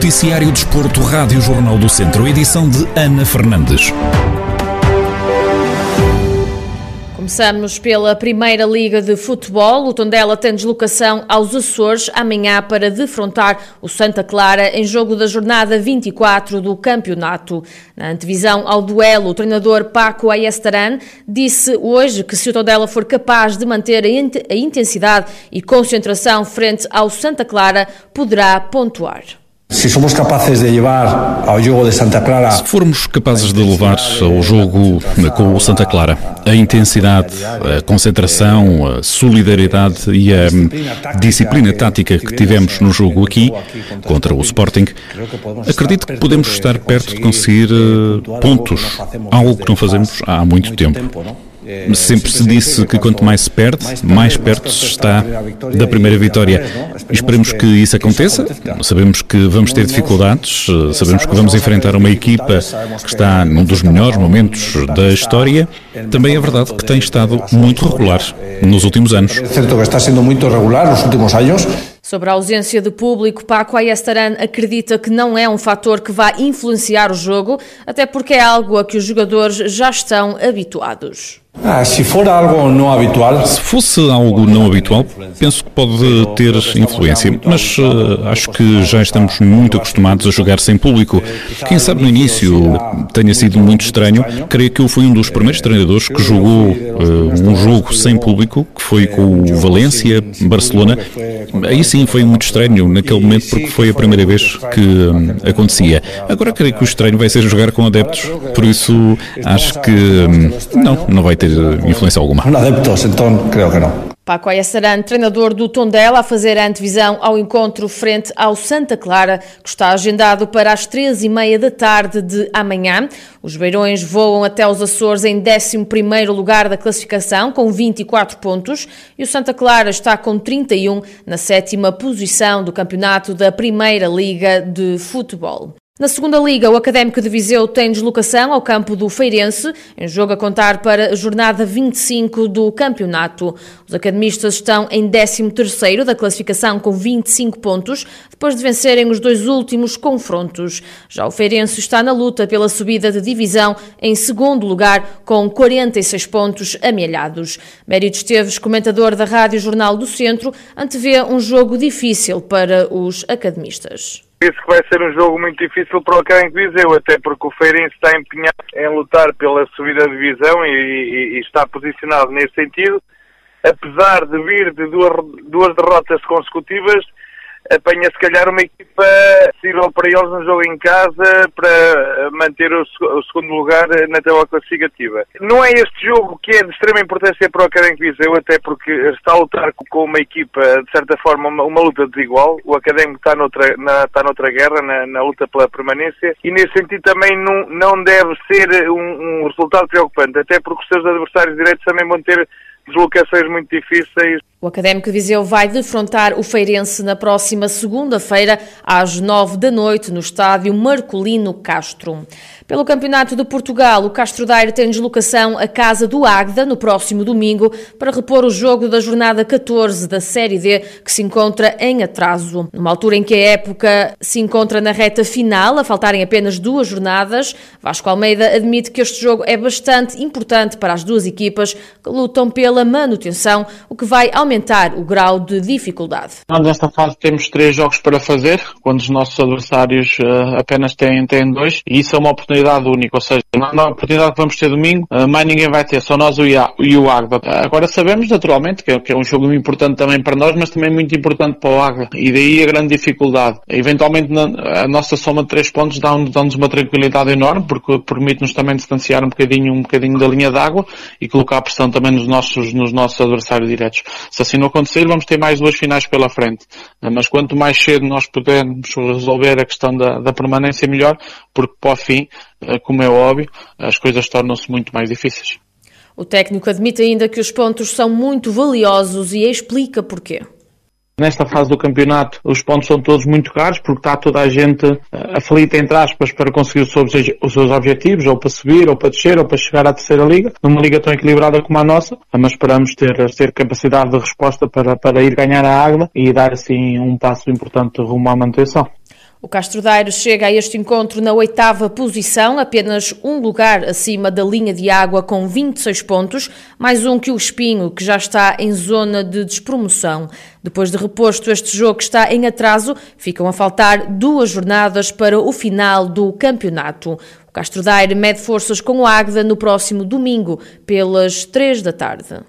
Noticiário Desporto, Rádio Jornal do Centro, edição de Ana Fernandes. Começamos pela Primeira Liga de Futebol. O Tondela tem deslocação aos Açores amanhã para defrontar o Santa Clara em jogo da jornada 24 do campeonato. Na antevisão ao duelo, o treinador Paco Ayestaran disse hoje que se o Tondela for capaz de manter a intensidade e concentração frente ao Santa Clara, poderá pontuar. Se somos capazes de levar ao jogo de Santa Clara. Se formos capazes de levar ao jogo com o Santa Clara a intensidade, a concentração, a solidariedade e a disciplina tática que tivemos no jogo aqui contra o Sporting, acredito que podemos estar perto de conseguir eh, pontos, algo que não fazemos há muito tempo. Sempre se disse que quanto mais se perde, mais perto se está da primeira vitória. Esperemos que isso aconteça. Sabemos que vamos ter dificuldades, sabemos que vamos enfrentar uma equipa que está num dos melhores momentos da história. Também é verdade que tem estado muito regular nos últimos anos. É certo que está sendo muito regular nos últimos anos. Sobre a ausência de público, Paco Ayestaran acredita que não é um fator que vá influenciar o jogo, até porque é algo a que os jogadores já estão habituados. Ah, se for algo não habitual. Se fosse algo não habitual, penso que pode ter influência, mas uh, acho que já estamos muito acostumados a jogar sem público. Quem sabe no início tenha sido muito estranho. Creio que eu fui um dos primeiros treinadores que jogou uh, um jogo sem público, que foi com o Valência, Barcelona. Aí sim foi muito estranho naquele momento, porque foi a primeira vez que um, acontecia. Agora creio que o estranho vai ser jogar com adeptos, por isso acho que não, não vai ter influência alguma. Não adeptos, então creio que não. Paco Ayassaran, treinador do Tondela, a fazer a antevisão ao encontro frente ao Santa Clara, que está agendado para as três e meia da tarde de amanhã. Os Beirões voam até os Açores em 11º lugar da classificação, com 24 pontos, e o Santa Clara está com 31 na sétima posição do campeonato da Primeira Liga de Futebol. Na segunda liga, o Académico de Viseu tem deslocação ao campo do Feirense, em jogo a contar para a jornada 25 do campeonato. Os academistas estão em 13º da classificação com 25 pontos, depois de vencerem os dois últimos confrontos. Já o Feirense está na luta pela subida de divisão em segundo lugar com 46 pontos amealhados. Mérito Esteves, comentador da Rádio Jornal do Centro, antevê um jogo difícil para os academistas. Penso que vai ser um jogo muito difícil para o Académico Viseu, até porque o Feirense está empenhado em lutar pela subida de divisão e, e, e, está posicionado nesse sentido. Apesar de vir de duas, duas derrotas consecutivas, apanha se calhar uma equipa possível para eles no jogo em casa para manter o, o, segundo lugar na tabela classificativa. Não é este jogo que é de extrema importância para o Académico Viseu, até porque está a lutar com uma equipa, de certa forma, uma, uma luta desigual. O Académico está noutra, na, está noutra guerra, na, na, luta pela permanência, e nesse sentido também não, não deve ser um, um resultado preocupante, até porque os seus adversários direitos também vão ter deslocações muito difíceis. O Académico de Viseu vai defrontar o Feirense na próxima segunda-feira, às nove da noite, no estádio Marcolino Castro. Pelo Campeonato de Portugal, o Castro Daire tem deslocação à Casa do Águeda no próximo domingo para repor o jogo da jornada 14 da Série D, que se encontra em atraso. Numa altura em que a época se encontra na reta final, a faltarem apenas duas jornadas, Vasco Almeida admite que este jogo é bastante importante para as duas equipas que lutam pela manutenção, o que vai aumentar aumentar o grau de dificuldade. Nesta fase temos três jogos para fazer, quando os nossos adversários uh, apenas têm, têm dois, e isso é uma oportunidade única, ou seja, uma oportunidade que vamos ter domingo, uh, mais ninguém vai ter, só nós e o Agda. Agora sabemos naturalmente que é, que é um jogo importante também para nós, mas também muito importante para o Agda, e daí a grande dificuldade. Eventualmente a nossa soma de três pontos dá-nos dá uma tranquilidade enorme, porque permite-nos também distanciar um bocadinho, um bocadinho da linha d'água e colocar pressão também nos nossos, nos nossos adversários diretos. Se assim não acontecer, vamos ter mais duas finais pela frente. Mas quanto mais cedo nós pudermos resolver a questão da, da permanência, melhor, porque para o fim, eh, como é óbvio, as coisas tornam-se muito mais difíceis. O técnico admite ainda que os pontos são muito valiosos e explica porquê. Nesta fase do campeonato, os pontos são todos muito caros, porque está toda a gente eh, aflita, entre aspas, para conseguir os seus, os seus objetivos, ou para subir, ou para descer, ou para chegar à terceira liga, numa liga tão equilibrada como a nossa, mas esperamos ter, ter capacidade de resposta para, para ir ganhar a água e dar assim um passo importante rumo à manutenção. O Castro Daire chega a este encontro na oitava posição, apenas um lugar acima da linha de água com 26 pontos, mais um que o Espinho, que já está em zona de despromoção. Depois de reposto este jogo está em atraso, ficam a faltar duas jornadas para o final do campeonato. O Castro Daire mede forças com o Águeda no próximo domingo, pelas três da tarde.